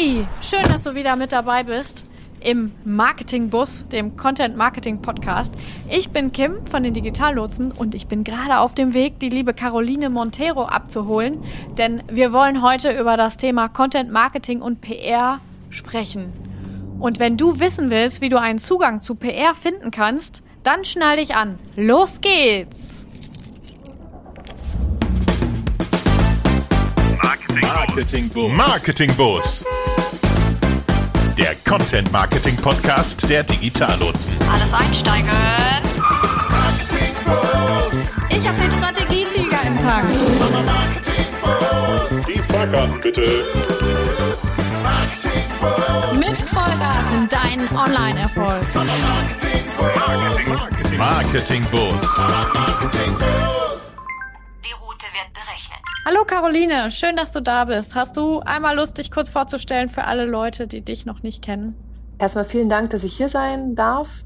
Hey, schön, dass du wieder mit dabei bist im Marketingbus, dem Content Marketing Podcast. Ich bin Kim von den Digitallotsen und ich bin gerade auf dem Weg, die liebe Caroline Montero abzuholen, denn wir wollen heute über das Thema Content Marketing und PR sprechen. Und wenn du wissen willst, wie du einen Zugang zu PR finden kannst, dann schnall dich an. Los geht's! Marketing Boost. Marketing Boost. Der Content Marketing Podcast der Digitallotsen. Alles einsteigen. Ich habe den Strategietiger im Tank. Die Fahrkarten bitte. Mit Vollgas in deinen Online-Erfolg. Marketing Boost. Marketing Boost. Hallo Caroline, schön, dass du da bist. Hast du einmal Lust, dich kurz vorzustellen für alle Leute, die dich noch nicht kennen? Erstmal vielen Dank, dass ich hier sein darf.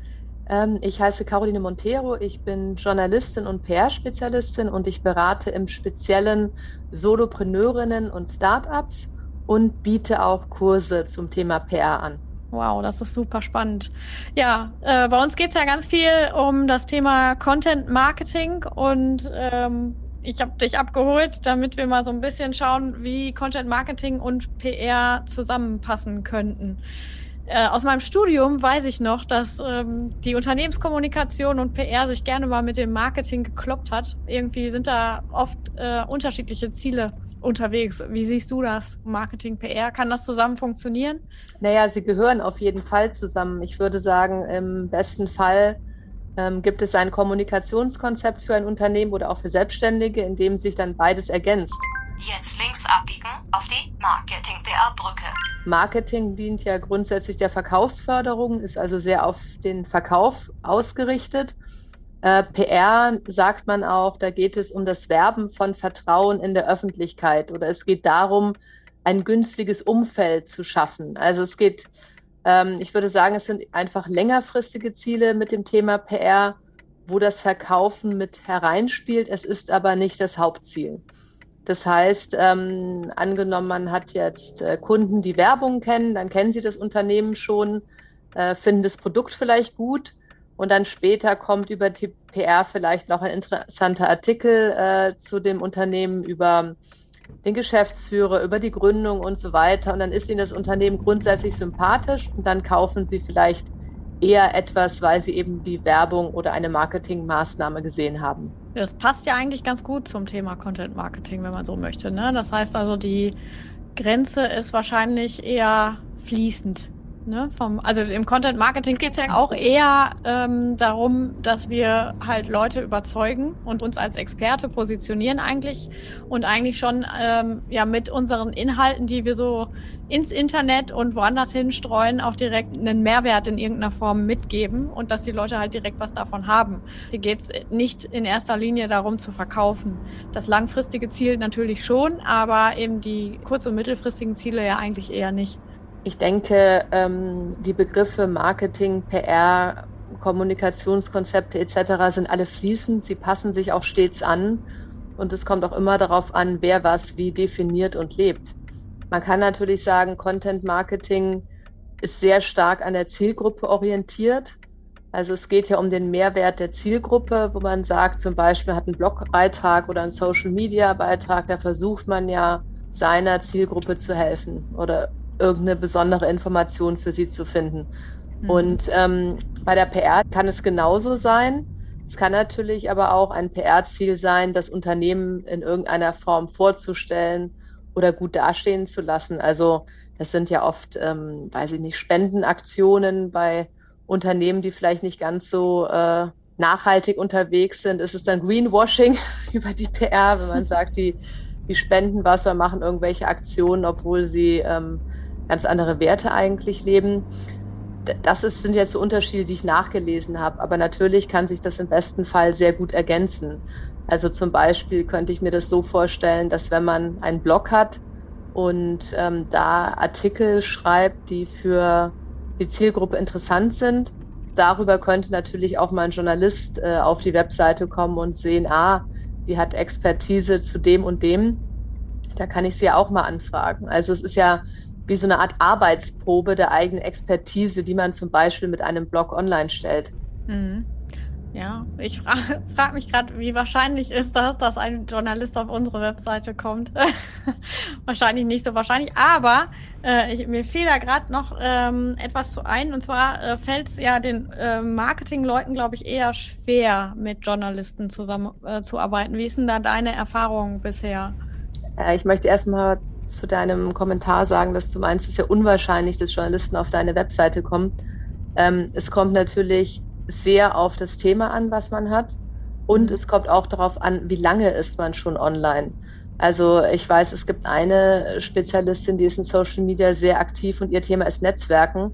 Ähm, ich heiße Caroline Montero, ich bin Journalistin und PR-Spezialistin und ich berate im Speziellen Solopreneurinnen und Startups und biete auch Kurse zum Thema PR an. Wow, das ist super spannend. Ja, äh, bei uns geht es ja ganz viel um das Thema Content Marketing und ähm, ich habe dich abgeholt, damit wir mal so ein bisschen schauen, wie Content Marketing und PR zusammenpassen könnten. Äh, aus meinem Studium weiß ich noch, dass ähm, die Unternehmenskommunikation und PR sich gerne mal mit dem Marketing gekloppt hat. Irgendwie sind da oft äh, unterschiedliche Ziele unterwegs. Wie siehst du das? Marketing, PR, kann das zusammen funktionieren? Naja, sie gehören auf jeden Fall zusammen. Ich würde sagen, im besten Fall ähm, gibt es ein Kommunikationskonzept für ein Unternehmen oder auch für Selbstständige, in dem sich dann beides ergänzt? Jetzt links abbiegen auf die Marketing-PR-Brücke. Marketing dient ja grundsätzlich der Verkaufsförderung, ist also sehr auf den Verkauf ausgerichtet. Äh, PR sagt man auch, da geht es um das Werben von Vertrauen in der Öffentlichkeit oder es geht darum, ein günstiges Umfeld zu schaffen. Also es geht ähm, ich würde sagen, es sind einfach längerfristige Ziele mit dem Thema PR, wo das Verkaufen mit hereinspielt. Es ist aber nicht das Hauptziel. Das heißt, ähm, angenommen, man hat jetzt äh, Kunden, die Werbung kennen, dann kennen sie das Unternehmen schon, äh, finden das Produkt vielleicht gut und dann später kommt über die PR vielleicht noch ein interessanter Artikel äh, zu dem Unternehmen über den Geschäftsführer, über die Gründung und so weiter. Und dann ist ihnen das Unternehmen grundsätzlich sympathisch und dann kaufen sie vielleicht eher etwas, weil sie eben die Werbung oder eine Marketingmaßnahme gesehen haben. Das passt ja eigentlich ganz gut zum Thema Content Marketing, wenn man so möchte. Ne? Das heißt also, die Grenze ist wahrscheinlich eher fließend. Ne, vom, also im Content Marketing geht es ja auch eher ähm, darum, dass wir halt Leute überzeugen und uns als Experte positionieren eigentlich und eigentlich schon ähm, ja mit unseren Inhalten, die wir so ins Internet und woanders hinstreuen, auch direkt einen Mehrwert in irgendeiner Form mitgeben und dass die Leute halt direkt was davon haben. Hier geht es nicht in erster Linie darum zu verkaufen. Das langfristige Ziel natürlich schon, aber eben die kurz- und mittelfristigen Ziele ja eigentlich eher nicht. Ich denke, ähm, die Begriffe Marketing, PR, Kommunikationskonzepte etc. sind alle fließend. Sie passen sich auch stets an. Und es kommt auch immer darauf an, wer was wie definiert und lebt. Man kann natürlich sagen, Content Marketing ist sehr stark an der Zielgruppe orientiert. Also es geht ja um den Mehrwert der Zielgruppe, wo man sagt, zum Beispiel hat einen Blogbeitrag oder einen Social-Media-Beitrag, da versucht man ja seiner Zielgruppe zu helfen oder irgendeine besondere Information für sie zu finden. Mhm. Und ähm, bei der PR kann es genauso sein. Es kann natürlich aber auch ein PR-Ziel sein, das Unternehmen in irgendeiner Form vorzustellen oder gut dastehen zu lassen. Also das sind ja oft, ähm, weiß ich nicht, Spendenaktionen bei Unternehmen, die vielleicht nicht ganz so äh, nachhaltig unterwegs sind. Ist es dann Greenwashing über die PR, wenn man sagt, die, die spenden machen irgendwelche Aktionen, obwohl sie ähm, ganz andere Werte eigentlich leben. Das ist, sind jetzt so Unterschiede, die ich nachgelesen habe. Aber natürlich kann sich das im besten Fall sehr gut ergänzen. Also zum Beispiel könnte ich mir das so vorstellen, dass wenn man einen Blog hat und ähm, da Artikel schreibt, die für die Zielgruppe interessant sind, darüber könnte natürlich auch mal ein Journalist äh, auf die Webseite kommen und sehen, ah, die hat Expertise zu dem und dem. Da kann ich sie ja auch mal anfragen. Also es ist ja wie so eine Art Arbeitsprobe der eigenen Expertise, die man zum Beispiel mit einem Blog online stellt. Mhm. Ja, ich frage frag mich gerade, wie wahrscheinlich ist das, dass ein Journalist auf unsere Webseite kommt. wahrscheinlich nicht so wahrscheinlich, aber äh, ich, mir fiel da gerade noch ähm, etwas zu ein. Und zwar äh, fällt es ja den äh, Marketingleuten, glaube ich, eher schwer, mit Journalisten zusammenzuarbeiten. Äh, wie ist denn da deine Erfahrung bisher? Ja, ich möchte erstmal zu deinem Kommentar sagen, dass du meinst, es ist ja unwahrscheinlich, dass Journalisten auf deine Webseite kommen. Ähm, es kommt natürlich sehr auf das Thema an, was man hat. Und es kommt auch darauf an, wie lange ist man schon online. Also ich weiß, es gibt eine Spezialistin, die ist in Social Media sehr aktiv und ihr Thema ist Netzwerken.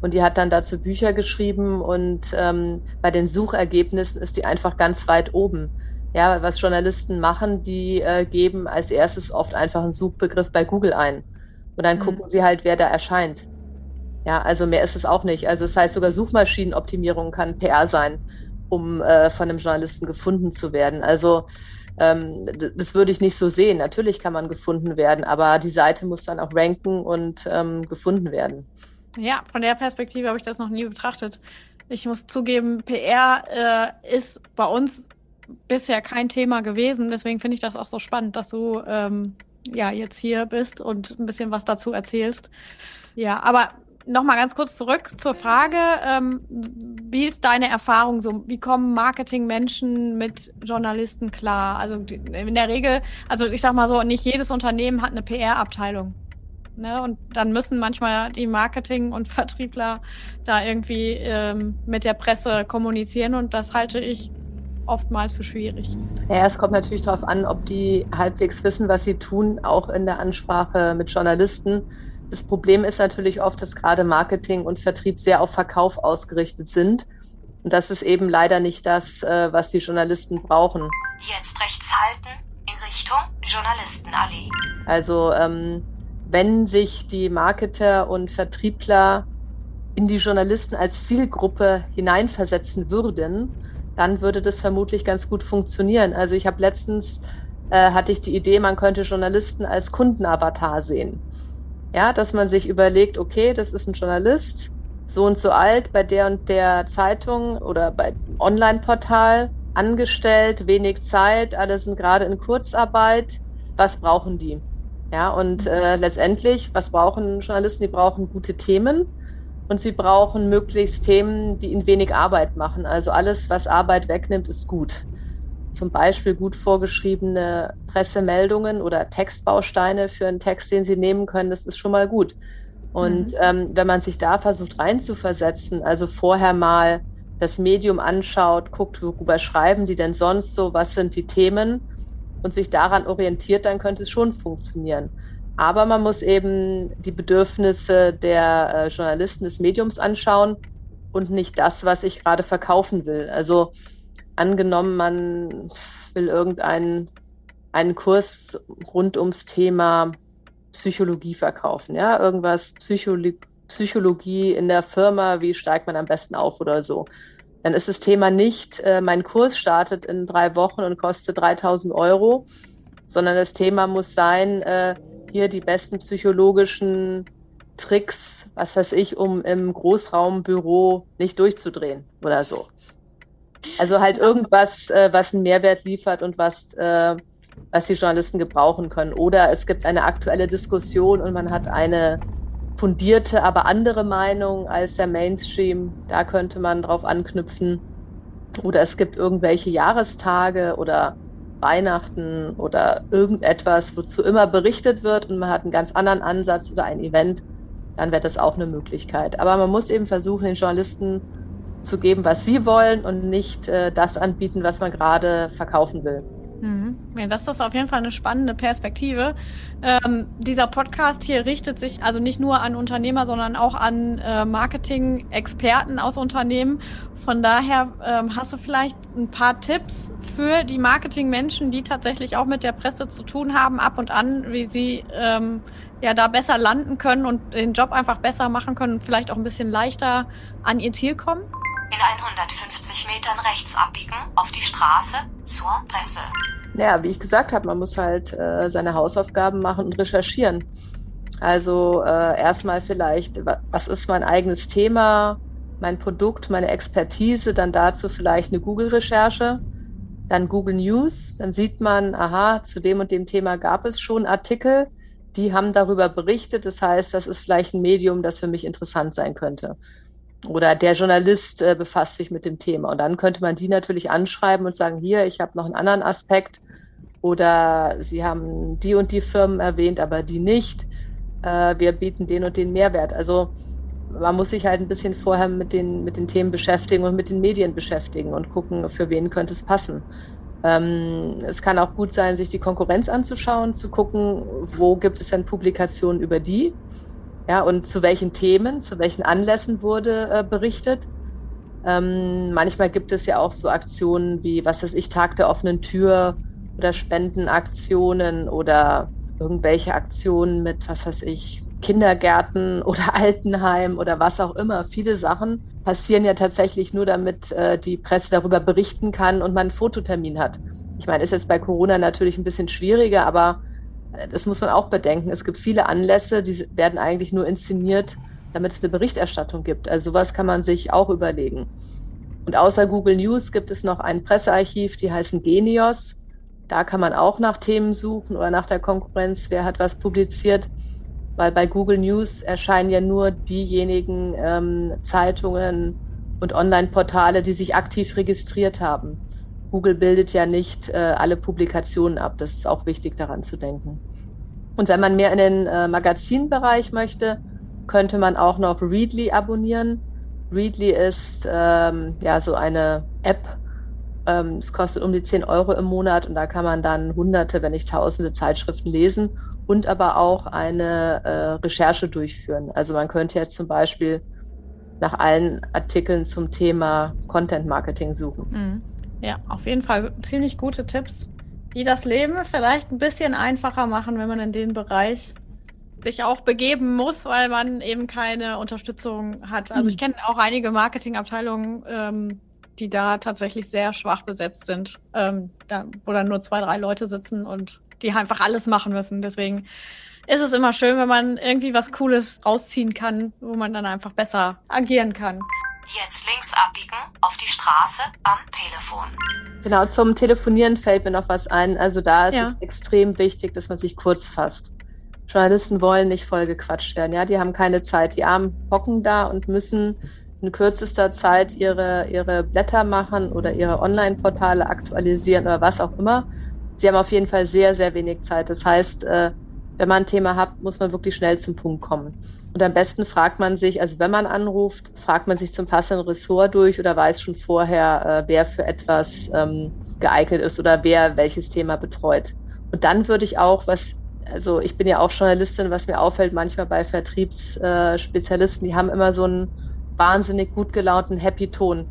Und die hat dann dazu Bücher geschrieben und ähm, bei den Suchergebnissen ist die einfach ganz weit oben. Ja, was Journalisten machen, die äh, geben als erstes oft einfach einen Suchbegriff bei Google ein. Und dann mhm. gucken sie halt, wer da erscheint. Ja, also mehr ist es auch nicht. Also das heißt, sogar Suchmaschinenoptimierung kann PR sein, um äh, von einem Journalisten gefunden zu werden. Also ähm, das würde ich nicht so sehen. Natürlich kann man gefunden werden, aber die Seite muss dann auch ranken und ähm, gefunden werden. Ja, von der Perspektive habe ich das noch nie betrachtet. Ich muss zugeben, PR äh, ist bei uns bisher kein Thema gewesen. Deswegen finde ich das auch so spannend, dass du ähm, ja jetzt hier bist und ein bisschen was dazu erzählst. Ja, aber nochmal ganz kurz zurück zur Frage, ähm, wie ist deine Erfahrung so? Wie kommen Marketingmenschen mit Journalisten klar? Also in der Regel, also ich sag mal so, nicht jedes Unternehmen hat eine PR-Abteilung. Ne? Und dann müssen manchmal die Marketing- und Vertriebler da irgendwie ähm, mit der Presse kommunizieren und das halte ich oftmals für schwierig. Ja, es kommt natürlich darauf an, ob die halbwegs wissen, was sie tun, auch in der Ansprache mit Journalisten. Das Problem ist natürlich oft, dass gerade Marketing und Vertrieb sehr auf Verkauf ausgerichtet sind. Und das ist eben leider nicht das, äh, was die Journalisten brauchen. Jetzt rechts halten in Richtung Journalistenallee. Also ähm, wenn sich die Marketer und Vertriebler in die Journalisten als Zielgruppe hineinversetzen würden, dann würde das vermutlich ganz gut funktionieren. Also ich habe letztens äh, hatte ich die Idee, man könnte Journalisten als Kundenavatar sehen. Ja, dass man sich überlegt, okay, das ist ein Journalist, so und so alt, bei der und der Zeitung oder bei Online-Portal angestellt, wenig Zeit, alle sind gerade in Kurzarbeit. Was brauchen die? Ja, und äh, letztendlich, was brauchen Journalisten? Die brauchen gute Themen und sie brauchen möglichst Themen, die ihnen wenig Arbeit machen. Also alles, was Arbeit wegnimmt, ist gut zum Beispiel gut vorgeschriebene Pressemeldungen oder Textbausteine für einen Text, den Sie nehmen können, das ist schon mal gut. Und mhm. ähm, wenn man sich da versucht reinzuversetzen, also vorher mal das Medium anschaut, guckt, worüber schreiben die denn sonst so, was sind die Themen und sich daran orientiert, dann könnte es schon funktionieren. Aber man muss eben die Bedürfnisse der äh, Journalisten des Mediums anschauen und nicht das, was ich gerade verkaufen will. Also angenommen, man will irgendeinen einen Kurs rund ums Thema Psychologie verkaufen, ja, irgendwas Psychologie, Psychologie in der Firma, wie steigt man am besten auf oder so. Dann ist das Thema nicht, äh, mein Kurs startet in drei Wochen und kostet 3000 Euro, sondern das Thema muss sein, äh, hier die besten psychologischen Tricks, was weiß ich, um im Großraumbüro nicht durchzudrehen oder so. Also halt irgendwas, äh, was einen Mehrwert liefert und was, äh, was die Journalisten gebrauchen können. Oder es gibt eine aktuelle Diskussion und man hat eine fundierte, aber andere Meinung als der Mainstream. Da könnte man drauf anknüpfen. Oder es gibt irgendwelche Jahrestage oder Weihnachten oder irgendetwas, wozu immer berichtet wird und man hat einen ganz anderen Ansatz oder ein Event, dann wäre das auch eine Möglichkeit. Aber man muss eben versuchen, den Journalisten zu geben, was sie wollen und nicht äh, das anbieten, was man gerade verkaufen will. Mhm. Ja, das ist auf jeden Fall eine spannende Perspektive. Ähm, dieser Podcast hier richtet sich also nicht nur an Unternehmer, sondern auch an äh, Marketing-Experten aus Unternehmen. Von daher ähm, hast du vielleicht ein paar Tipps für die Marketing-Menschen, die tatsächlich auch mit der Presse zu tun haben, ab und an, wie sie ähm, ja da besser landen können und den Job einfach besser machen können und vielleicht auch ein bisschen leichter an ihr Ziel kommen? In 150 Metern rechts abbiegen auf die Straße zur Presse. Ja, wie ich gesagt habe, man muss halt äh, seine Hausaufgaben machen und recherchieren. Also äh, erstmal vielleicht, was ist mein eigenes Thema, mein Produkt, meine Expertise, dann dazu vielleicht eine Google-Recherche, dann Google News, dann sieht man, aha, zu dem und dem Thema gab es schon Artikel, die haben darüber berichtet. Das heißt, das ist vielleicht ein Medium, das für mich interessant sein könnte. Oder der Journalist äh, befasst sich mit dem Thema. Und dann könnte man die natürlich anschreiben und sagen, hier, ich habe noch einen anderen Aspekt. Oder Sie haben die und die Firmen erwähnt, aber die nicht. Äh, wir bieten den und den Mehrwert. Also man muss sich halt ein bisschen vorher mit den, mit den Themen beschäftigen und mit den Medien beschäftigen und gucken, für wen könnte es passen. Ähm, es kann auch gut sein, sich die Konkurrenz anzuschauen, zu gucken, wo gibt es denn Publikationen über die, ja, und zu welchen Themen, zu welchen Anlässen wurde äh, berichtet. Ähm, manchmal gibt es ja auch so Aktionen wie, was weiß ich, Tag der offenen Tür oder Spendenaktionen oder irgendwelche Aktionen mit, was weiß ich, Kindergärten oder Altenheim oder was auch immer. Viele Sachen passieren ja tatsächlich nur, damit äh, die Presse darüber berichten kann und man einen Fototermin hat. Ich meine, ist jetzt bei Corona natürlich ein bisschen schwieriger, aber das muss man auch bedenken. Es gibt viele Anlässe, die werden eigentlich nur inszeniert, damit es eine Berichterstattung gibt. Also sowas kann man sich auch überlegen. Und außer Google News gibt es noch ein Pressearchiv, die heißen Genios. Da kann man auch nach Themen suchen oder nach der Konkurrenz, wer hat was publiziert weil bei Google News erscheinen ja nur diejenigen ähm, Zeitungen und Online-Portale, die sich aktiv registriert haben. Google bildet ja nicht äh, alle Publikationen ab. Das ist auch wichtig daran zu denken. Und wenn man mehr in den äh, Magazinbereich möchte, könnte man auch noch Readly abonnieren. Readly ist ähm, ja so eine App. Ähm, es kostet um die 10 Euro im Monat und da kann man dann hunderte, wenn nicht tausende Zeitschriften lesen und aber auch eine äh, Recherche durchführen. Also man könnte jetzt zum Beispiel nach allen Artikeln zum Thema Content Marketing suchen. Mhm. Ja, auf jeden Fall ziemlich gute Tipps, die das Leben vielleicht ein bisschen einfacher machen, wenn man in den Bereich sich auch begeben muss, weil man eben keine Unterstützung hat. Also ich kenne auch einige Marketingabteilungen, ähm, die da tatsächlich sehr schwach besetzt sind, ähm, da, wo dann nur zwei, drei Leute sitzen und die einfach alles machen müssen. Deswegen ist es immer schön, wenn man irgendwie was Cooles rausziehen kann, wo man dann einfach besser agieren kann. Jetzt links abbiegen auf die Straße am Telefon. Genau, zum Telefonieren fällt mir noch was ein. Also da ist ja. es extrem wichtig, dass man sich kurz fasst. Journalisten wollen nicht voll gequatscht werden. Ja, die haben keine Zeit. Die Armen hocken da und müssen in kürzester Zeit ihre, ihre Blätter machen oder ihre Online-Portale aktualisieren oder was auch immer. Sie haben auf jeden Fall sehr, sehr wenig Zeit. Das heißt, äh, wenn man ein Thema hat, muss man wirklich schnell zum Punkt kommen. Und am besten fragt man sich, also wenn man anruft, fragt man sich zum passenden Ressort durch oder weiß schon vorher, äh, wer für etwas ähm, geeignet ist oder wer welches Thema betreut. Und dann würde ich auch, was, also ich bin ja auch Journalistin, was mir auffällt manchmal bei Vertriebsspezialisten, die haben immer so einen wahnsinnig gut gelaunten Happy Ton.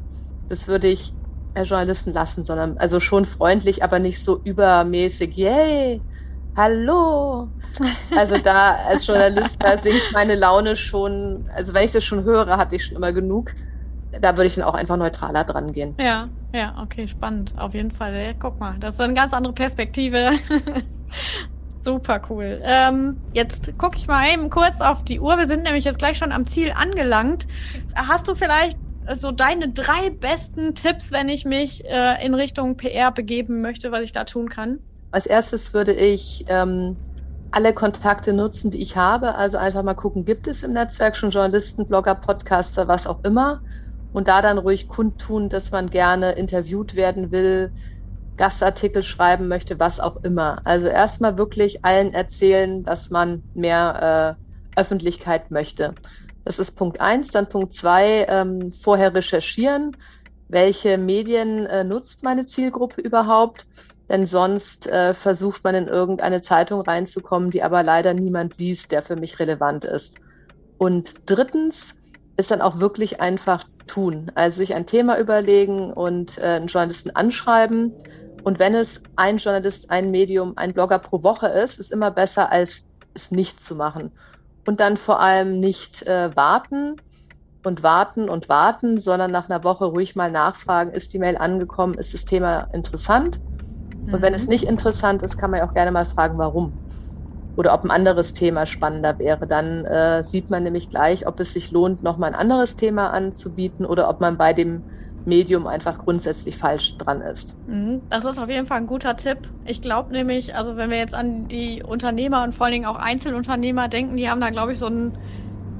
Das würde ich äh, Journalisten lassen, sondern also schon freundlich, aber nicht so übermäßig, yay, hallo. Also da als Journalist, da sinkt meine Laune schon, also wenn ich das schon höre, hatte ich schon immer genug. Da würde ich dann auch einfach neutraler dran gehen. Ja, ja, okay, spannend. Auf jeden Fall. Ja, guck mal, das ist eine ganz andere Perspektive. Super cool. Ähm, jetzt gucke ich mal eben kurz auf die Uhr. Wir sind nämlich jetzt gleich schon am Ziel angelangt. Hast du vielleicht so deine drei besten Tipps, wenn ich mich äh, in Richtung PR begeben möchte, was ich da tun kann? Als erstes würde ich ähm, alle Kontakte nutzen, die ich habe. Also einfach mal gucken, gibt es im Netzwerk schon Journalisten, Blogger, Podcaster, was auch immer. Und da dann ruhig kundtun, dass man gerne interviewt werden will, Gastartikel schreiben möchte, was auch immer. Also erstmal wirklich allen erzählen, dass man mehr äh, Öffentlichkeit möchte. Das ist Punkt eins. Dann Punkt zwei, ähm, vorher recherchieren. Welche Medien äh, nutzt meine Zielgruppe überhaupt? Denn sonst äh, versucht man in irgendeine Zeitung reinzukommen, die aber leider niemand liest, der für mich relevant ist. Und drittens ist dann auch wirklich einfach tun. Also sich ein Thema überlegen und äh, einen Journalisten anschreiben. Und wenn es ein Journalist, ein Medium, ein Blogger pro Woche ist, ist immer besser, als es nicht zu machen und dann vor allem nicht äh, warten und warten und warten, sondern nach einer Woche ruhig mal nachfragen, ist die Mail angekommen, ist das Thema interessant? Mhm. Und wenn es mhm. nicht interessant ist, kann man ja auch gerne mal fragen, warum. oder ob ein anderes Thema spannender wäre. Dann äh, sieht man nämlich gleich, ob es sich lohnt, nochmal ein anderes Thema anzubieten oder ob man bei dem Medium einfach grundsätzlich falsch dran ist. Mhm. Das ist auf jeden Fall ein guter Tipp. Ich glaube nämlich, also wenn wir jetzt an die Unternehmer und vor allen Dingen auch Einzelunternehmer denken, die haben da, glaube ich, so ein,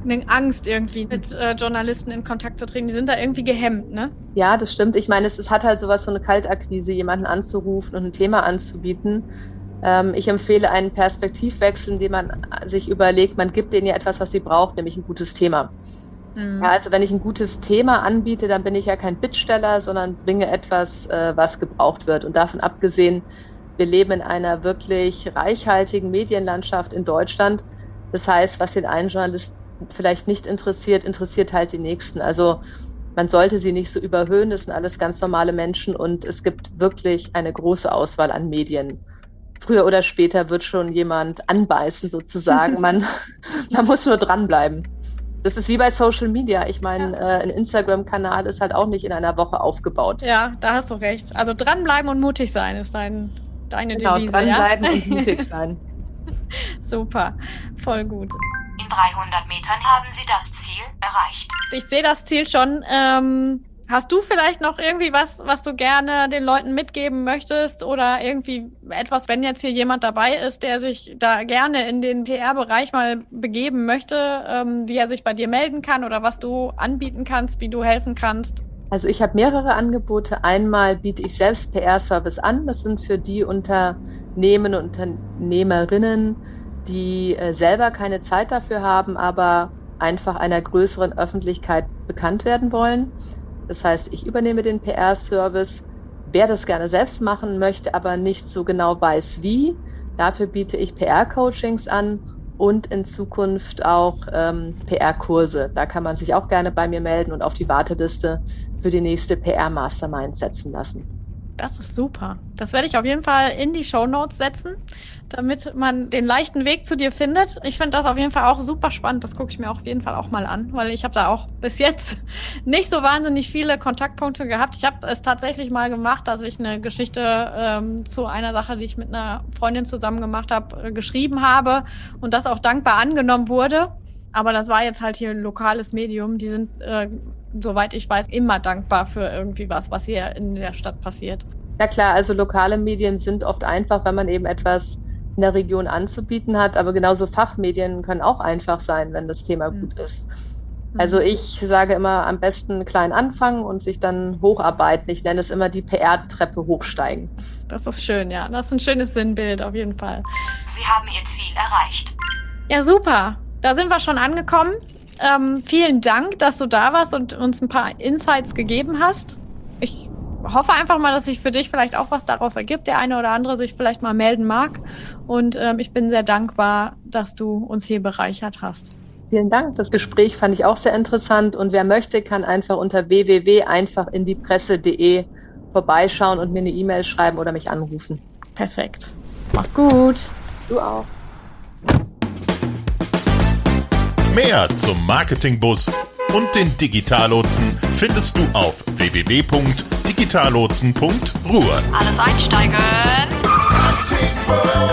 eine Angst irgendwie mit äh, Journalisten in Kontakt zu treten. Die sind da irgendwie gehemmt, ne? Ja, das stimmt. Ich meine, es, es hat halt sowas, so eine Kaltakquise, jemanden anzurufen und ein Thema anzubieten. Ähm, ich empfehle einen Perspektivwechsel, indem man sich überlegt, man gibt denen ja etwas, was sie braucht, nämlich ein gutes Thema. Mhm. Ja, also wenn ich ein gutes Thema anbiete, dann bin ich ja kein Bittsteller, sondern bringe etwas, äh, was gebraucht wird. Und davon abgesehen, wir leben in einer wirklich reichhaltigen Medienlandschaft in Deutschland. Das heißt, was den einen Journalist vielleicht nicht interessiert, interessiert halt die nächsten. Also man sollte sie nicht so überhöhen. Das sind alles ganz normale Menschen und es gibt wirklich eine große Auswahl an Medien. Früher oder später wird schon jemand anbeißen sozusagen. Man, man muss nur dranbleiben. Das ist wie bei Social Media. Ich meine, ja. äh, ein Instagram-Kanal ist halt auch nicht in einer Woche aufgebaut. Ja, da hast du recht. Also dranbleiben und mutig sein ist dein, deine genau, Devise. Dranbleiben ja? und mutig sein. Super, voll gut. In 300 Metern haben Sie das Ziel erreicht. Ich sehe das Ziel schon. Ähm, Hast du vielleicht noch irgendwie was, was du gerne den Leuten mitgeben möchtest oder irgendwie etwas, wenn jetzt hier jemand dabei ist, der sich da gerne in den PR-Bereich mal begeben möchte, ähm, wie er sich bei dir melden kann oder was du anbieten kannst, wie du helfen kannst? Also ich habe mehrere Angebote. Einmal biete ich selbst PR-Service an. Das sind für die Unternehmen und Unternehmerinnen, die äh, selber keine Zeit dafür haben, aber einfach einer größeren Öffentlichkeit bekannt werden wollen. Das heißt, ich übernehme den PR-Service. Wer das gerne selbst machen möchte, aber nicht so genau weiß wie, dafür biete ich PR-Coachings an und in Zukunft auch ähm, PR-Kurse. Da kann man sich auch gerne bei mir melden und auf die Warteliste für die nächste PR-Mastermind setzen lassen. Das ist super. Das werde ich auf jeden Fall in die Show Notes setzen, damit man den leichten Weg zu dir findet. Ich finde das auf jeden Fall auch super spannend. Das gucke ich mir auf jeden Fall auch mal an, weil ich habe da auch bis jetzt nicht so wahnsinnig viele Kontaktpunkte gehabt. Ich habe es tatsächlich mal gemacht, dass ich eine Geschichte ähm, zu einer Sache, die ich mit einer Freundin zusammen gemacht habe, äh, geschrieben habe und das auch dankbar angenommen wurde. Aber das war jetzt halt hier ein lokales Medium. Die sind äh, soweit ich weiß, immer dankbar für irgendwie was, was hier in der Stadt passiert. Ja klar, also lokale Medien sind oft einfach, wenn man eben etwas in der Region anzubieten hat, aber genauso Fachmedien können auch einfach sein, wenn das Thema mhm. gut ist. Mhm. Also ich sage immer am besten klein anfangen und sich dann hocharbeiten. Ich nenne es immer die PR-Treppe hochsteigen. Das ist schön, ja. Das ist ein schönes Sinnbild auf jeden Fall. Sie haben Ihr Ziel erreicht. Ja, super. Da sind wir schon angekommen. Ähm, vielen Dank, dass du da warst und uns ein paar Insights gegeben hast. Ich hoffe einfach mal, dass sich für dich vielleicht auch was daraus ergibt, der eine oder andere sich vielleicht mal melden mag. Und ähm, ich bin sehr dankbar, dass du uns hier bereichert hast. Vielen Dank. Das Gespräch fand ich auch sehr interessant. Und wer möchte, kann einfach unter www.einfachinDiepresse.de vorbeischauen und mir eine E-Mail schreiben oder mich anrufen. Perfekt. Mach's gut. Du auch. Mehr zum Marketingbus und den Digitallotsen findest du auf www.digitallotsen.ruhr. Alles einsteigen.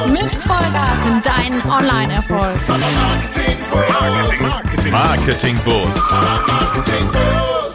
Mit Vollgas in deinen Online-Erfolg. Marketingbus. Marketingbus.